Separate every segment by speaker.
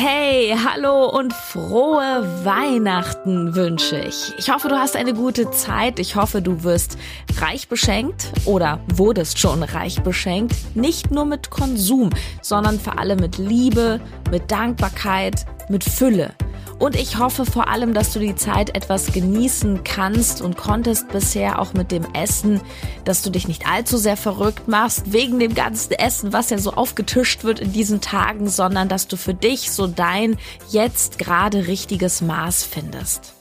Speaker 1: Hey, hallo und frohe Weihnachten wünsche ich. Ich hoffe, du hast eine gute Zeit. Ich hoffe, du wirst reich beschenkt oder wurdest schon reich beschenkt. Nicht nur mit Konsum, sondern vor allem mit Liebe, mit Dankbarkeit, mit Fülle. Und ich hoffe vor allem, dass du die Zeit etwas genießen kannst und konntest bisher auch mit dem Essen, dass du dich nicht allzu sehr verrückt machst wegen dem ganzen Essen, was ja so aufgetischt wird in diesen Tagen, sondern dass du für dich so dein jetzt gerade richtiges Maß findest.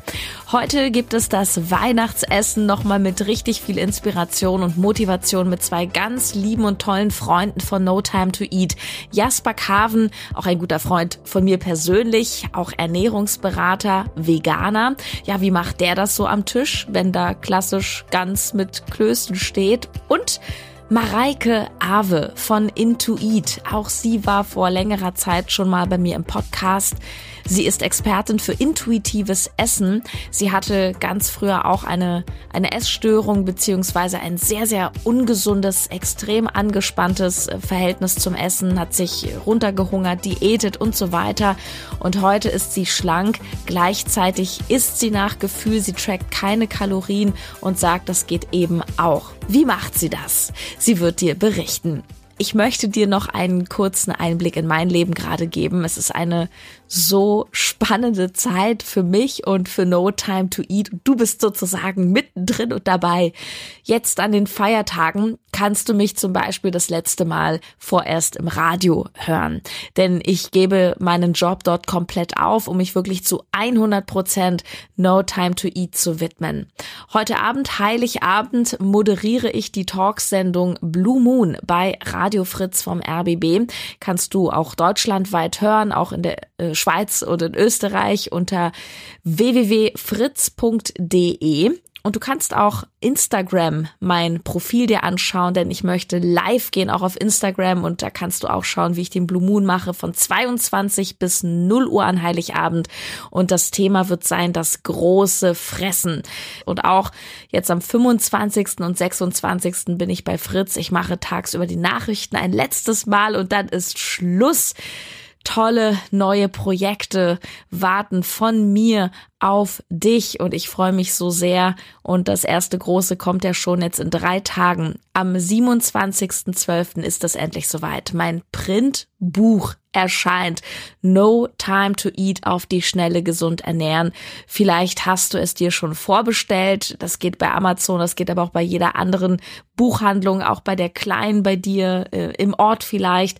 Speaker 1: Heute gibt es das Weihnachtsessen nochmal mit richtig viel Inspiration und Motivation mit zwei ganz lieben und tollen Freunden von No Time to Eat. Jasper Kaven, auch ein guter Freund von mir persönlich, auch Ernährungsberater, Veganer. Ja, wie macht der das so am Tisch, wenn da klassisch ganz mit Klößen steht? Und Mareike Ave von Intuit. Auch sie war vor längerer Zeit schon mal bei mir im Podcast. Sie ist Expertin für intuitives Essen. Sie hatte ganz früher auch eine, eine Essstörung beziehungsweise ein sehr, sehr ungesundes, extrem angespanntes Verhältnis zum Essen, hat sich runtergehungert, diätet und so weiter. Und heute ist sie schlank. Gleichzeitig isst sie nach Gefühl, sie trackt keine Kalorien und sagt, das geht eben auch. Wie macht sie das? Sie wird dir berichten. Ich möchte dir noch einen kurzen Einblick in mein Leben gerade geben. Es ist eine so spannende Zeit für mich und für No Time to Eat. Du bist sozusagen mittendrin und dabei. Jetzt an den Feiertagen kannst du mich zum Beispiel das letzte Mal vorerst im Radio hören. Denn ich gebe meinen Job dort komplett auf, um mich wirklich zu 100 Prozent No Time to Eat zu widmen. Heute Abend, Heiligabend, moderiere ich die Talksendung Blue Moon bei Radio Fritz vom RBB. Kannst du auch deutschlandweit hören, auch in der äh, Schweiz und in Österreich unter www.fritz.de. Und du kannst auch Instagram mein Profil dir anschauen, denn ich möchte live gehen, auch auf Instagram. Und da kannst du auch schauen, wie ich den Blue Moon mache von 22 bis 0 Uhr an Heiligabend. Und das Thema wird sein, das große Fressen. Und auch jetzt am 25. und 26. bin ich bei Fritz. Ich mache tagsüber die Nachrichten ein letztes Mal und dann ist Schluss tolle neue Projekte warten von mir auf dich und ich freue mich so sehr. Und das erste große kommt ja schon jetzt in drei Tagen. Am 27.12. ist es endlich soweit. Mein Printbuch erscheint. No Time to Eat auf die Schnelle gesund ernähren. Vielleicht hast du es dir schon vorbestellt. Das geht bei Amazon, das geht aber auch bei jeder anderen Buchhandlung, auch bei der kleinen bei dir äh, im Ort vielleicht.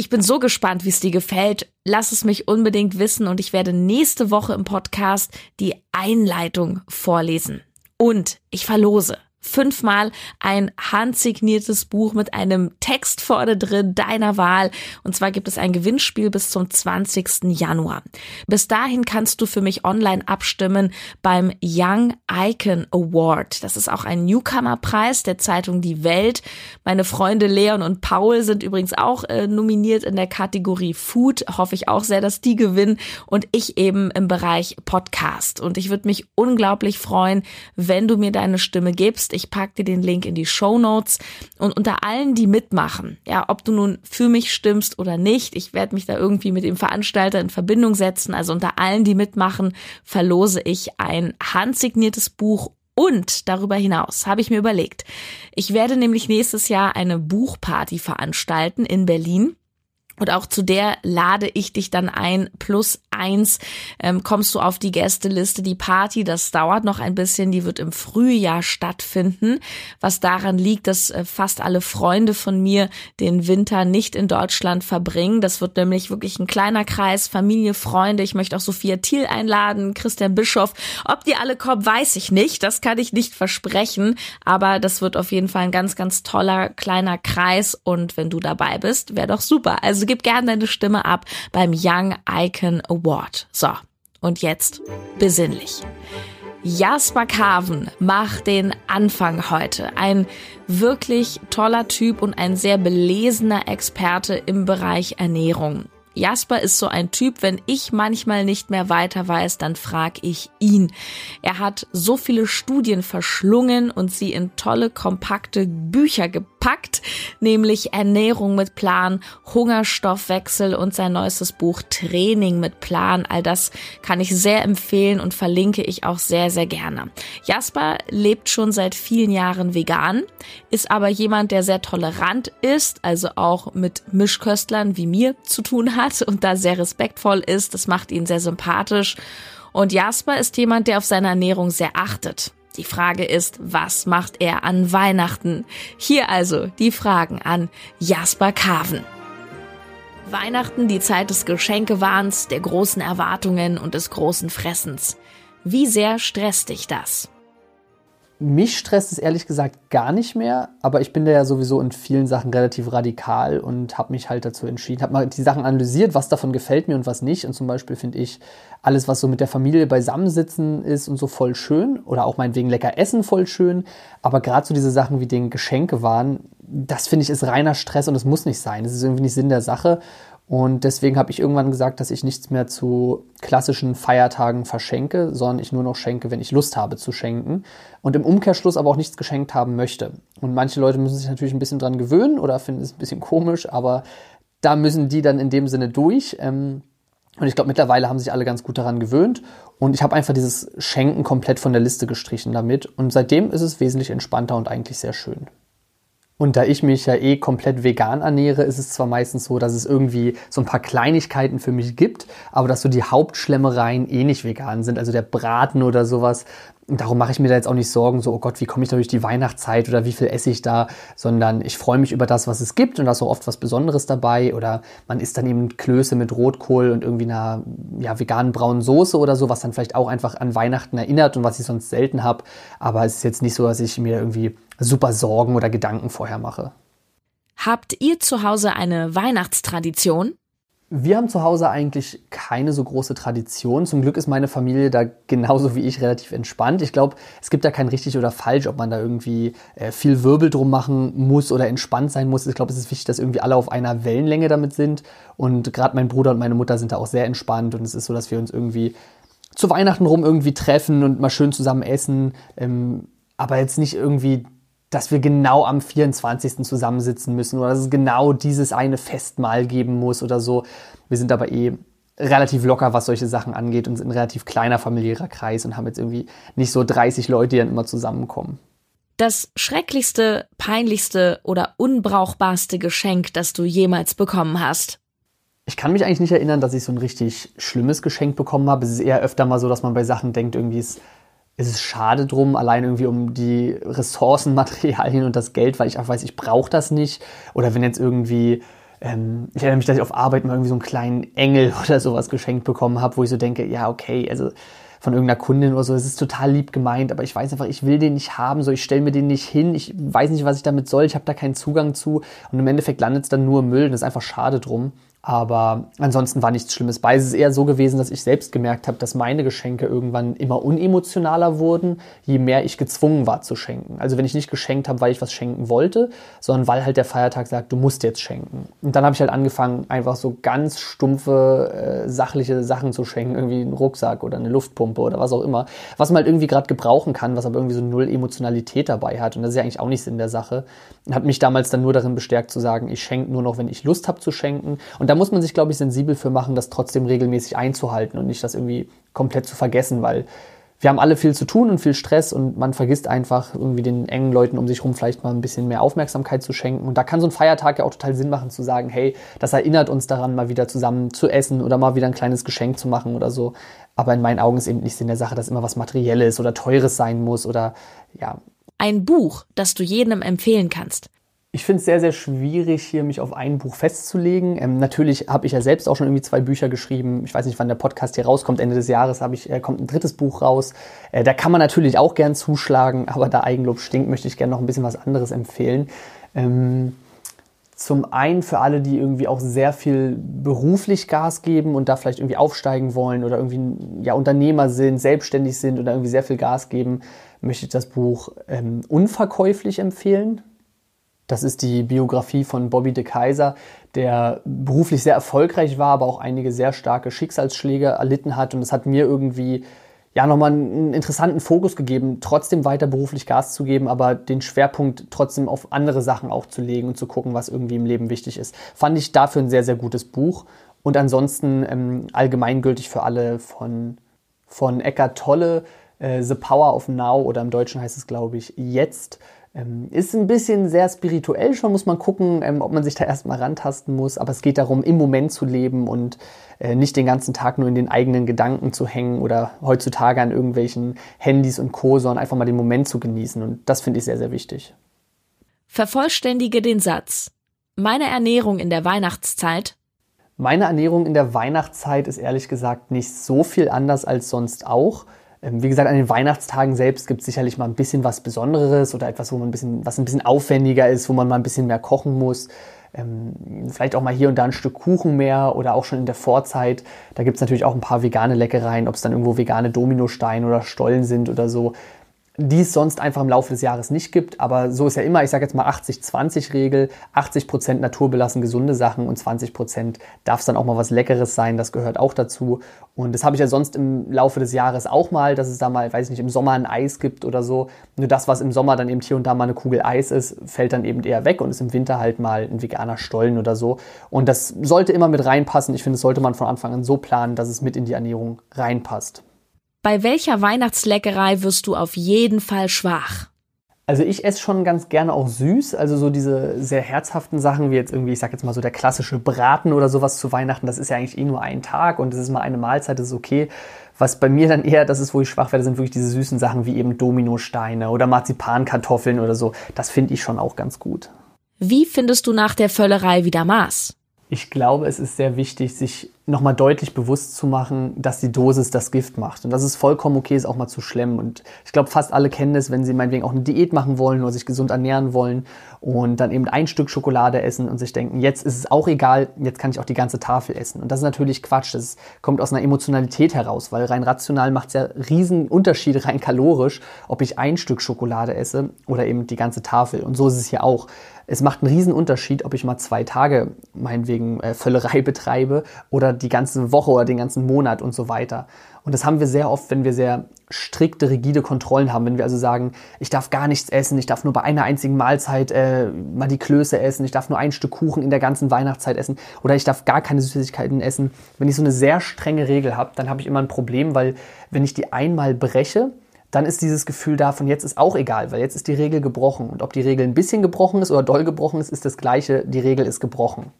Speaker 1: Ich bin so gespannt, wie es dir gefällt. Lass es mich unbedingt wissen und ich werde nächste Woche im Podcast die Einleitung vorlesen. Und ich verlose fünfmal ein handsigniertes Buch mit einem Text vorne drin deiner Wahl. Und zwar gibt es ein Gewinnspiel bis zum 20. Januar. Bis dahin kannst du für mich online abstimmen beim Young Icon Award. Das ist auch ein Newcomer-Preis der Zeitung Die Welt. Meine Freunde Leon und Paul sind übrigens auch äh, nominiert in der Kategorie Food. Hoffe ich auch sehr, dass die gewinnen. Und ich eben im Bereich Podcast. Und ich würde mich unglaublich freuen, wenn du mir deine Stimme gibst willst, ich pack dir den Link in die Show Notes und unter allen, die mitmachen, ja, ob du nun für mich stimmst oder nicht, ich werde mich da irgendwie mit dem Veranstalter in Verbindung setzen. Also unter allen, die mitmachen, verlose ich ein handsigniertes Buch und darüber hinaus habe ich mir überlegt, ich werde nämlich nächstes Jahr eine Buchparty veranstalten in Berlin. Und auch zu der lade ich dich dann ein. Plus eins ähm, kommst du auf die Gästeliste. Die Party, das dauert noch ein bisschen, die wird im Frühjahr stattfinden. Was daran liegt, dass äh, fast alle Freunde von mir den Winter nicht in Deutschland verbringen. Das wird nämlich wirklich ein kleiner Kreis, Familie, Freunde. Ich möchte auch Sophia Thiel einladen, Christian Bischoff. Ob die alle kommen, weiß ich nicht. Das kann ich nicht versprechen. Aber das wird auf jeden Fall ein ganz, ganz toller kleiner Kreis. Und wenn du dabei bist, wäre doch super. Also gib gerne deine Stimme ab beim Young Icon Award. So, und jetzt besinnlich. Jasper Carven macht den Anfang heute. Ein wirklich toller Typ und ein sehr belesener Experte im Bereich Ernährung. Jasper ist so ein Typ, wenn ich manchmal nicht mehr weiter weiß, dann frag ich ihn. Er hat so viele Studien verschlungen und sie in tolle, kompakte Bücher gepackt, nämlich Ernährung mit Plan, Hungerstoffwechsel und sein neuestes Buch Training mit Plan. All das kann ich sehr empfehlen und verlinke ich auch sehr, sehr gerne. Jasper lebt schon seit vielen Jahren vegan, ist aber jemand, der sehr tolerant ist, also auch mit Mischköstlern wie mir zu tun hat und da sehr respektvoll ist. Das macht ihn sehr sympathisch. Und Jasper ist jemand, der auf seine Ernährung sehr achtet. Die Frage ist, was macht er an Weihnachten? Hier also die Fragen an Jasper Kaven. Weihnachten, die Zeit des Geschenkewahns, der großen Erwartungen und des großen Fressens. Wie sehr stresst dich das?
Speaker 2: Mich stresst es ehrlich gesagt gar nicht mehr, aber ich bin da ja sowieso in vielen Sachen relativ radikal und habe mich halt dazu entschieden, habe mal die Sachen analysiert, was davon gefällt mir und was nicht. Und zum Beispiel finde ich alles, was so mit der Familie beisammensitzen ist und so voll schön oder auch meinetwegen lecker essen voll schön. Aber gerade so diese Sachen wie den Geschenke waren, das finde ich ist reiner Stress und es muss nicht sein. Das ist irgendwie nicht Sinn der Sache. Und deswegen habe ich irgendwann gesagt, dass ich nichts mehr zu klassischen Feiertagen verschenke, sondern ich nur noch schenke, wenn ich Lust habe zu schenken. Und im Umkehrschluss aber auch nichts geschenkt haben möchte. Und manche Leute müssen sich natürlich ein bisschen dran gewöhnen oder finden es ein bisschen komisch, aber da müssen die dann in dem Sinne durch. Ähm, und ich glaube, mittlerweile haben sich alle ganz gut daran gewöhnt. Und ich habe einfach dieses Schenken komplett von der Liste gestrichen damit. Und seitdem ist es wesentlich entspannter und eigentlich sehr schön. Und da ich mich ja eh komplett vegan ernähre, ist es zwar meistens so, dass es irgendwie so ein paar Kleinigkeiten für mich gibt, aber dass so die Hauptschlemmereien eh nicht vegan sind. Also der Braten oder sowas. Darum mache ich mir da jetzt auch nicht Sorgen, so, oh Gott, wie komme ich da durch die Weihnachtszeit oder wie viel esse ich da, sondern ich freue mich über das, was es gibt und da ist auch oft was Besonderes dabei oder man isst dann eben Klöße mit Rotkohl und irgendwie einer ja, veganen braunen Soße oder so, was dann vielleicht auch einfach an Weihnachten erinnert und was ich sonst selten habe. Aber es ist jetzt nicht so, dass ich mir irgendwie super Sorgen oder Gedanken vorher mache.
Speaker 1: Habt ihr zu Hause eine Weihnachtstradition?
Speaker 2: Wir haben zu Hause eigentlich keine so große Tradition. Zum Glück ist meine Familie da genauso wie ich relativ entspannt. Ich glaube, es gibt da kein richtig oder falsch, ob man da irgendwie äh, viel Wirbel drum machen muss oder entspannt sein muss. Ich glaube, es ist wichtig, dass irgendwie alle auf einer Wellenlänge damit sind. Und gerade mein Bruder und meine Mutter sind da auch sehr entspannt. Und es ist so, dass wir uns irgendwie zu Weihnachten rum irgendwie treffen und mal schön zusammen essen. Ähm, aber jetzt nicht irgendwie dass wir genau am 24. zusammensitzen müssen oder dass es genau dieses eine Festmahl geben muss oder so. Wir sind aber eh relativ locker, was solche Sachen angeht und sind ein relativ kleiner familiärer Kreis und haben jetzt irgendwie nicht so 30 Leute, die dann immer zusammenkommen.
Speaker 1: Das schrecklichste, peinlichste oder unbrauchbarste Geschenk, das du jemals bekommen hast?
Speaker 2: Ich kann mich eigentlich nicht erinnern, dass ich so ein richtig schlimmes Geschenk bekommen habe. Es ist eher öfter mal so, dass man bei Sachen denkt, irgendwie ist ist es schade drum, allein irgendwie um die Ressourcen, Materialien und das Geld, weil ich einfach weiß, ich brauche das nicht. Oder wenn jetzt irgendwie, ähm, ich erinnere mich, dass ich auf Arbeit mal irgendwie so einen kleinen Engel oder sowas geschenkt bekommen habe, wo ich so denke, ja, okay, also von irgendeiner Kundin oder so, es ist total lieb gemeint, aber ich weiß einfach, ich will den nicht haben, so ich stelle mir den nicht hin, ich weiß nicht, was ich damit soll, ich habe da keinen Zugang zu und im Endeffekt landet es dann nur Müll und das ist einfach schade drum. Aber ansonsten war nichts Schlimmes bei. Es ist eher so gewesen, dass ich selbst gemerkt habe, dass meine Geschenke irgendwann immer unemotionaler wurden, je mehr ich gezwungen war zu schenken. Also wenn ich nicht geschenkt habe, weil ich was schenken wollte, sondern weil halt der Feiertag sagt, du musst jetzt schenken. Und dann habe ich halt angefangen, einfach so ganz stumpfe, äh, sachliche Sachen zu schenken, irgendwie einen Rucksack oder eine Luftpumpe oder was auch immer, was man halt irgendwie gerade gebrauchen kann, was aber irgendwie so null Emotionalität dabei hat. Und das ist ja eigentlich auch nicht Sinn der Sache. Hat mich damals dann nur darin bestärkt zu sagen, ich schenke nur noch, wenn ich Lust habe zu schenken. Und und da muss man sich, glaube ich, sensibel für machen, das trotzdem regelmäßig einzuhalten und nicht das irgendwie komplett zu vergessen, weil wir haben alle viel zu tun und viel Stress und man vergisst einfach irgendwie den engen Leuten um sich herum vielleicht mal ein bisschen mehr Aufmerksamkeit zu schenken. Und da kann so ein Feiertag ja auch total Sinn machen zu sagen, hey, das erinnert uns daran, mal wieder zusammen zu essen oder mal wieder ein kleines Geschenk zu machen oder so. Aber in meinen Augen ist eben nicht Sinn der Sache, dass immer was Materielles oder Teures sein muss oder ja.
Speaker 1: Ein Buch, das du jedem empfehlen kannst.
Speaker 2: Ich finde es sehr, sehr schwierig, hier mich auf ein Buch festzulegen. Ähm, natürlich habe ich ja selbst auch schon irgendwie zwei Bücher geschrieben. Ich weiß nicht, wann der Podcast hier rauskommt. Ende des Jahres ich, äh, kommt ein drittes Buch raus. Äh, da kann man natürlich auch gern zuschlagen, aber da Eigenlob stinkt, möchte ich gerne noch ein bisschen was anderes empfehlen. Ähm, Zum einen für alle, die irgendwie auch sehr viel beruflich Gas geben und da vielleicht irgendwie aufsteigen wollen oder irgendwie ja, Unternehmer sind, selbstständig sind oder irgendwie sehr viel Gas geben, möchte ich das Buch ähm, unverkäuflich empfehlen. Das ist die Biografie von Bobby de Kaiser, der beruflich sehr erfolgreich war, aber auch einige sehr starke Schicksalsschläge erlitten hat. Und es hat mir irgendwie ja nochmal einen interessanten Fokus gegeben, trotzdem weiter beruflich Gas zu geben, aber den Schwerpunkt trotzdem auf andere Sachen auch zu legen und zu gucken, was irgendwie im Leben wichtig ist. Fand ich dafür ein sehr, sehr gutes Buch. Und ansonsten ähm, allgemeingültig für alle von, von Eckart Tolle, äh, The Power of Now oder im Deutschen heißt es, glaube ich, jetzt. Ähm, ist ein bisschen sehr spirituell schon, muss man gucken, ähm, ob man sich da erstmal rantasten muss. Aber es geht darum, im Moment zu leben und äh, nicht den ganzen Tag nur in den eigenen Gedanken zu hängen oder heutzutage an irgendwelchen Handys und Co., sondern einfach mal den Moment zu genießen. Und das finde ich sehr, sehr wichtig.
Speaker 1: Vervollständige den Satz. Meine Ernährung in der Weihnachtszeit
Speaker 2: meine Ernährung in der Weihnachtszeit ist ehrlich gesagt nicht so viel anders als sonst auch. Ähm, wie gesagt, an den Weihnachtstagen selbst gibt es sicherlich mal ein bisschen was Besonderes oder etwas, wo man ein bisschen, was ein bisschen aufwendiger ist, wo man mal ein bisschen mehr kochen muss. Ähm, vielleicht auch mal hier und da ein Stück Kuchen mehr oder auch schon in der Vorzeit. Da gibt es natürlich auch ein paar vegane Leckereien, ob es dann irgendwo vegane Dominosteine oder Stollen sind oder so die es sonst einfach im Laufe des Jahres nicht gibt. Aber so ist ja immer, ich sage jetzt mal 80-20-Regel, 80 Prozent naturbelassen gesunde Sachen und 20 Prozent darf es dann auch mal was Leckeres sein, das gehört auch dazu. Und das habe ich ja sonst im Laufe des Jahres auch mal, dass es da mal, weiß ich nicht, im Sommer ein Eis gibt oder so. Nur das, was im Sommer dann eben hier und da mal eine Kugel Eis ist, fällt dann eben eher weg und ist im Winter halt mal ein veganer Stollen oder so. Und das sollte immer mit reinpassen. Ich finde, das sollte man von Anfang an so planen, dass es mit in die Ernährung reinpasst.
Speaker 1: Bei welcher Weihnachtsleckerei wirst du auf jeden Fall schwach?
Speaker 2: Also ich esse schon ganz gerne auch süß, also so diese sehr herzhaften Sachen wie jetzt irgendwie, ich sag jetzt mal so der klassische Braten oder sowas zu Weihnachten, das ist ja eigentlich eh nur ein Tag und es ist mal eine Mahlzeit, das ist okay. Was bei mir dann eher, das ist, wo ich schwach werde, sind wirklich diese süßen Sachen wie eben Dominosteine oder Marzipankartoffeln oder so. Das finde ich schon auch ganz gut.
Speaker 1: Wie findest du nach der Völlerei wieder Maß?
Speaker 2: Ich glaube, es ist sehr wichtig, sich nochmal deutlich bewusst zu machen, dass die Dosis das Gift macht. Und dass es vollkommen okay ist, auch mal zu schlemmen. Und ich glaube, fast alle kennen das, wenn sie meinetwegen auch eine Diät machen wollen oder sich gesund ernähren wollen und dann eben ein Stück Schokolade essen und sich denken, jetzt ist es auch egal, jetzt kann ich auch die ganze Tafel essen. Und das ist natürlich Quatsch. Das kommt aus einer Emotionalität heraus, weil rein rational macht es ja riesen Unterschiede, rein kalorisch, ob ich ein Stück Schokolade esse oder eben die ganze Tafel. Und so ist es hier auch. Es macht einen riesen Unterschied, ob ich mal zwei Tage meinetwegen äh, Völlerei betreibe oder die ganze Woche oder den ganzen Monat und so weiter. Und das haben wir sehr oft, wenn wir sehr strikte, rigide Kontrollen haben. Wenn wir also sagen, ich darf gar nichts essen, ich darf nur bei einer einzigen Mahlzeit äh, mal die Klöße essen, ich darf nur ein Stück Kuchen in der ganzen Weihnachtszeit essen oder ich darf gar keine Süßigkeiten essen. Wenn ich so eine sehr strenge Regel habe, dann habe ich immer ein Problem, weil wenn ich die einmal breche, dann ist dieses Gefühl da von jetzt ist auch egal, weil jetzt ist die Regel gebrochen. Und ob die Regel ein bisschen gebrochen ist oder doll gebrochen ist, ist das gleiche, die Regel ist gebrochen.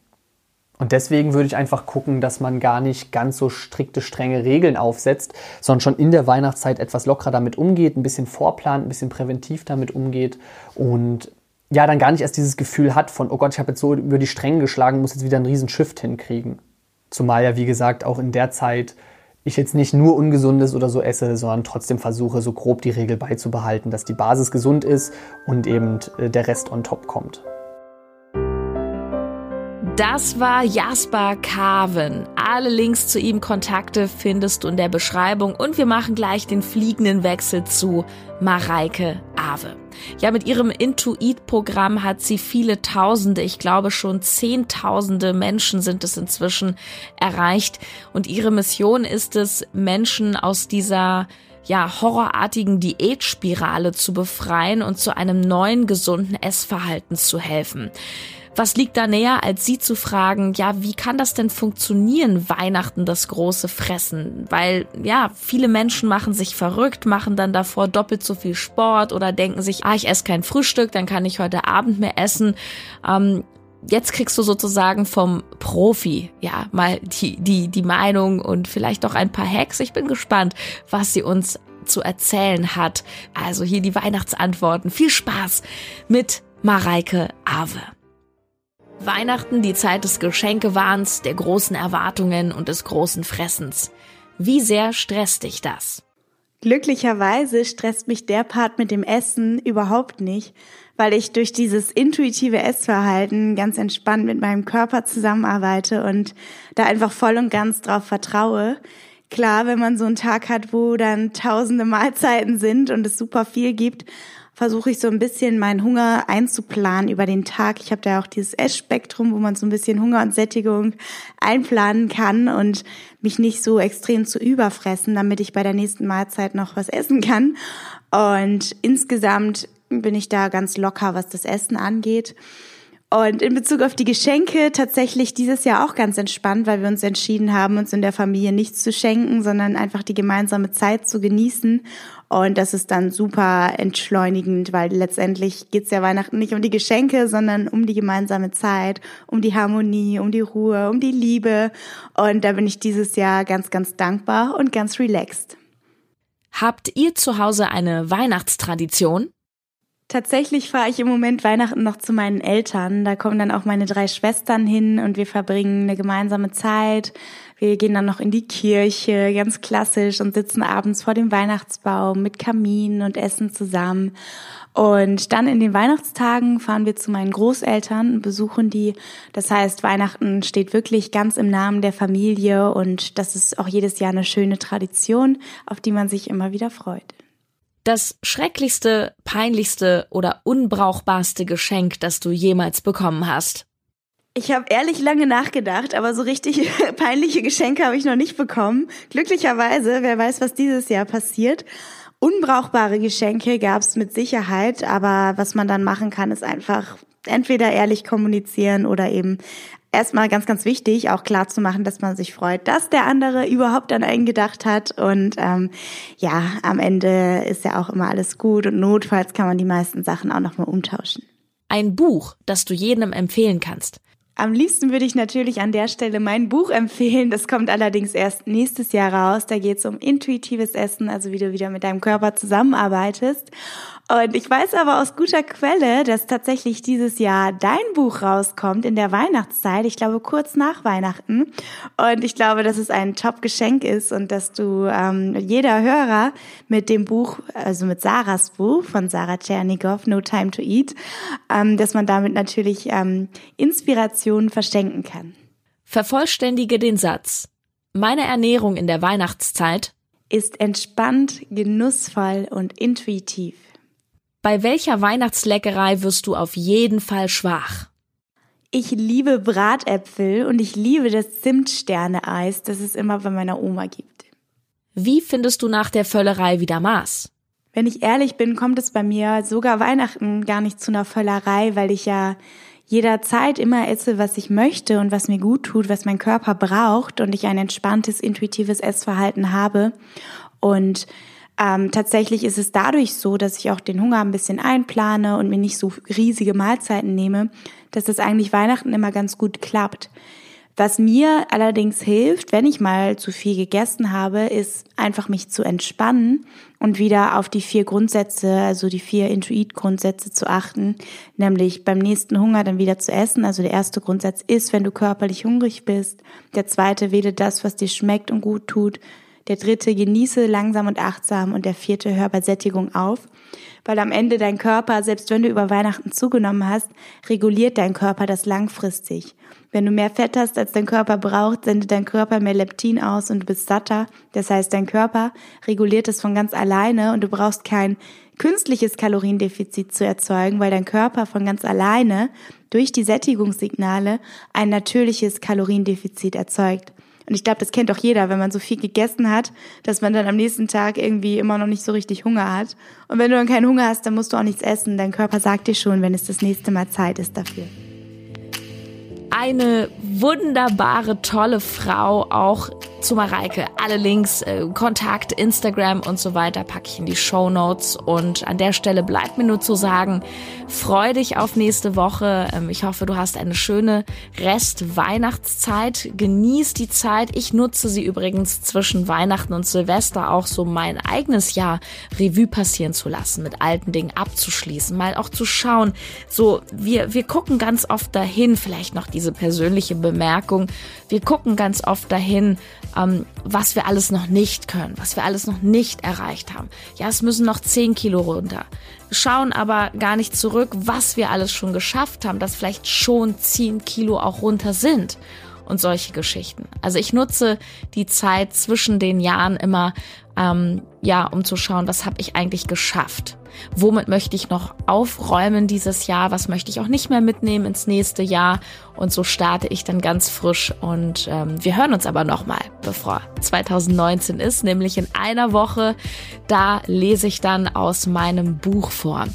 Speaker 2: Und deswegen würde ich einfach gucken, dass man gar nicht ganz so strikte, strenge Regeln aufsetzt, sondern schon in der Weihnachtszeit etwas lockerer damit umgeht, ein bisschen vorplant, ein bisschen präventiv damit umgeht und ja, dann gar nicht erst dieses Gefühl hat von, oh Gott, ich habe jetzt so über die Stränge geschlagen, muss jetzt wieder einen riesen Shift hinkriegen. Zumal ja, wie gesagt, auch in der Zeit ich jetzt nicht nur Ungesundes oder so esse, sondern trotzdem versuche, so grob die Regel beizubehalten, dass die Basis gesund ist und eben äh, der Rest on top kommt.
Speaker 1: Das war Jasper Carven. Alle Links zu ihm, Kontakte findest du in der Beschreibung und wir machen gleich den fliegenden Wechsel zu Mareike Ave. Ja, mit ihrem Intuit-Programm hat sie viele Tausende, ich glaube schon Zehntausende Menschen sind es inzwischen erreicht und ihre Mission ist es, Menschen aus dieser ja, horrorartigen Diätspirale zu befreien und zu einem neuen gesunden Essverhalten zu helfen. Was liegt da näher, als sie zu fragen, ja, wie kann das denn funktionieren, Weihnachten das große Fressen? Weil, ja, viele Menschen machen sich verrückt, machen dann davor doppelt so viel Sport oder denken sich, ah, ich esse kein Frühstück, dann kann ich heute Abend mehr essen. Ähm, jetzt kriegst du sozusagen vom Profi, ja, mal die, die, die Meinung und vielleicht auch ein paar Hacks. Ich bin gespannt, was sie uns zu erzählen hat. Also hier die Weihnachtsantworten. Viel Spaß mit Mareike Ave. Weihnachten die Zeit des Geschenkewahns, der großen Erwartungen und des großen Fressens. Wie sehr stresst dich das?
Speaker 3: Glücklicherweise stresst mich der Part mit dem Essen überhaupt nicht, weil ich durch dieses intuitive Essverhalten ganz entspannt mit meinem Körper zusammenarbeite und da einfach voll und ganz drauf vertraue. Klar, wenn man so einen Tag hat, wo dann tausende Mahlzeiten sind und es super viel gibt, versuche ich so ein bisschen meinen Hunger einzuplanen über den Tag. Ich habe da auch dieses Essspektrum, wo man so ein bisschen Hunger und Sättigung einplanen kann und mich nicht so extrem zu überfressen, damit ich bei der nächsten Mahlzeit noch was essen kann. Und insgesamt bin ich da ganz locker, was das Essen angeht. Und in Bezug auf die Geschenke tatsächlich dieses Jahr auch ganz entspannt, weil wir uns entschieden haben, uns in der Familie nichts zu schenken, sondern einfach die gemeinsame Zeit zu genießen. Und das ist dann super entschleunigend, weil letztendlich geht's ja Weihnachten nicht um die Geschenke, sondern um die gemeinsame Zeit, um die Harmonie, um die Ruhe, um die Liebe. Und da bin ich dieses Jahr ganz, ganz dankbar und ganz relaxed.
Speaker 1: Habt ihr zu Hause eine Weihnachtstradition?
Speaker 3: Tatsächlich fahre ich im Moment Weihnachten noch zu meinen Eltern. Da kommen dann auch meine drei Schwestern hin und wir verbringen eine gemeinsame Zeit. Wir gehen dann noch in die Kirche, ganz klassisch, und sitzen abends vor dem Weihnachtsbaum mit Kamin und essen zusammen. Und dann in den Weihnachtstagen fahren wir zu meinen Großeltern und besuchen die. Das heißt, Weihnachten steht wirklich ganz im Namen der Familie und das ist auch jedes Jahr eine schöne Tradition, auf die man sich immer wieder freut.
Speaker 1: Das schrecklichste, peinlichste oder unbrauchbarste Geschenk, das du jemals bekommen hast?
Speaker 3: Ich habe ehrlich lange nachgedacht, aber so richtig peinliche Geschenke habe ich noch nicht bekommen. Glücklicherweise, wer weiß, was dieses Jahr passiert. Unbrauchbare Geschenke gab es mit Sicherheit, aber was man dann machen kann, ist einfach entweder ehrlich kommunizieren oder eben erstmal ganz, ganz wichtig, auch klar zu machen, dass man sich freut, dass der andere überhaupt an einen gedacht hat. Und ähm, ja, am Ende ist ja auch immer alles gut und notfalls kann man die meisten Sachen auch nochmal umtauschen.
Speaker 1: Ein Buch, das du jedem empfehlen kannst.
Speaker 3: Am liebsten würde ich natürlich an der Stelle mein Buch empfehlen. Das kommt allerdings erst nächstes Jahr raus. Da geht es um intuitives Essen, also wie du wieder mit deinem Körper zusammenarbeitest. Und ich weiß aber aus guter Quelle, dass tatsächlich dieses Jahr dein Buch rauskommt in der Weihnachtszeit. Ich glaube kurz nach Weihnachten. Und ich glaube, dass es ein Top-Geschenk ist und dass du ähm, jeder Hörer mit dem Buch, also mit Sarahs Buch von Sarah Tschernikow, No Time to Eat, ähm, dass man damit natürlich ähm, Inspirationen verschenken kann.
Speaker 1: Vervollständige den Satz. Meine Ernährung in der Weihnachtszeit
Speaker 3: ist entspannt, genussvoll und intuitiv.
Speaker 1: Bei welcher Weihnachtsleckerei wirst du auf jeden Fall schwach?
Speaker 3: Ich liebe Bratäpfel und ich liebe das Zimtsterne-Eis, das es immer bei meiner Oma gibt.
Speaker 1: Wie findest du nach der Völlerei wieder Maß?
Speaker 3: Wenn ich ehrlich bin, kommt es bei mir sogar Weihnachten gar nicht zu einer Völlerei, weil ich ja jederzeit immer esse, was ich möchte und was mir gut tut, was mein Körper braucht und ich ein entspanntes, intuitives Essverhalten habe. Und ähm, tatsächlich ist es dadurch so, dass ich auch den Hunger ein bisschen einplane und mir nicht so riesige Mahlzeiten nehme, dass das eigentlich Weihnachten immer ganz gut klappt. Was mir allerdings hilft, wenn ich mal zu viel gegessen habe, ist einfach mich zu entspannen und wieder auf die vier Grundsätze, also die vier Intuit-Grundsätze zu achten, nämlich beim nächsten Hunger dann wieder zu essen. Also der erste Grundsatz ist, wenn du körperlich hungrig bist. Der zweite, wähle das, was dir schmeckt und gut tut. Der dritte, genieße langsam und achtsam. Und der vierte, hör bei Sättigung auf. Weil am Ende dein Körper, selbst wenn du über Weihnachten zugenommen hast, reguliert dein Körper das langfristig. Wenn du mehr Fett hast, als dein Körper braucht, sendet dein Körper mehr Leptin aus und du bist satter. Das heißt, dein Körper reguliert es von ganz alleine und du brauchst kein künstliches Kaloriendefizit zu erzeugen, weil dein Körper von ganz alleine durch die Sättigungssignale ein natürliches Kaloriendefizit erzeugt. Und ich glaube, das kennt auch jeder, wenn man so viel gegessen hat, dass man dann am nächsten Tag irgendwie immer noch nicht so richtig Hunger hat. Und wenn du dann keinen Hunger hast, dann musst du auch nichts essen. Dein Körper sagt dir schon, wenn es das nächste Mal Zeit ist dafür
Speaker 1: eine wunderbare, tolle Frau, auch zu Mareike. Alle Links, äh, Kontakt, Instagram und so weiter packe ich in die Show Notes. Und an der Stelle bleibt mir nur zu sagen, freu dich auf nächste Woche. Ähm, ich hoffe, du hast eine schöne Rest-Weihnachtszeit. Genieß die Zeit. Ich nutze sie übrigens zwischen Weihnachten und Silvester auch so mein eigenes Jahr Revue passieren zu lassen, mit alten Dingen abzuschließen, mal auch zu schauen. So, wir, wir gucken ganz oft dahin, vielleicht noch diese persönliche Bemerkung. Wir gucken ganz oft dahin, ähm, was wir alles noch nicht können, was wir alles noch nicht erreicht haben. Ja, es müssen noch 10 Kilo runter. Wir schauen aber gar nicht zurück, was wir alles schon geschafft haben, dass vielleicht schon 10 Kilo auch runter sind und solche Geschichten. Also ich nutze die Zeit zwischen den Jahren immer, ähm, ja, um zu schauen, was habe ich eigentlich geschafft. Womit möchte ich noch aufräumen dieses Jahr? Was möchte ich auch nicht mehr mitnehmen ins nächste Jahr? Und so starte ich dann ganz frisch. Und ähm, wir hören uns aber nochmal, bevor 2019 ist, nämlich in einer Woche. Da lese ich dann aus meinem Buch vor.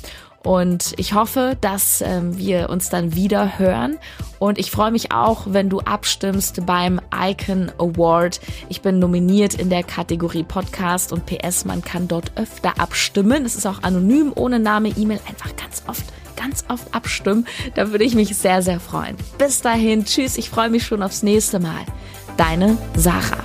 Speaker 1: Und ich hoffe, dass ähm, wir uns dann wieder hören. Und ich freue mich auch, wenn du abstimmst beim Icon Award. Ich bin nominiert in der Kategorie Podcast und PS, man kann dort öfter abstimmen. Es ist auch anonym, ohne Name, E-Mail, einfach ganz oft ganz oft abstimmen. Da würde ich mich sehr, sehr freuen. Bis dahin, tschüss, ich freue mich schon aufs nächste Mal. Deine Sarah.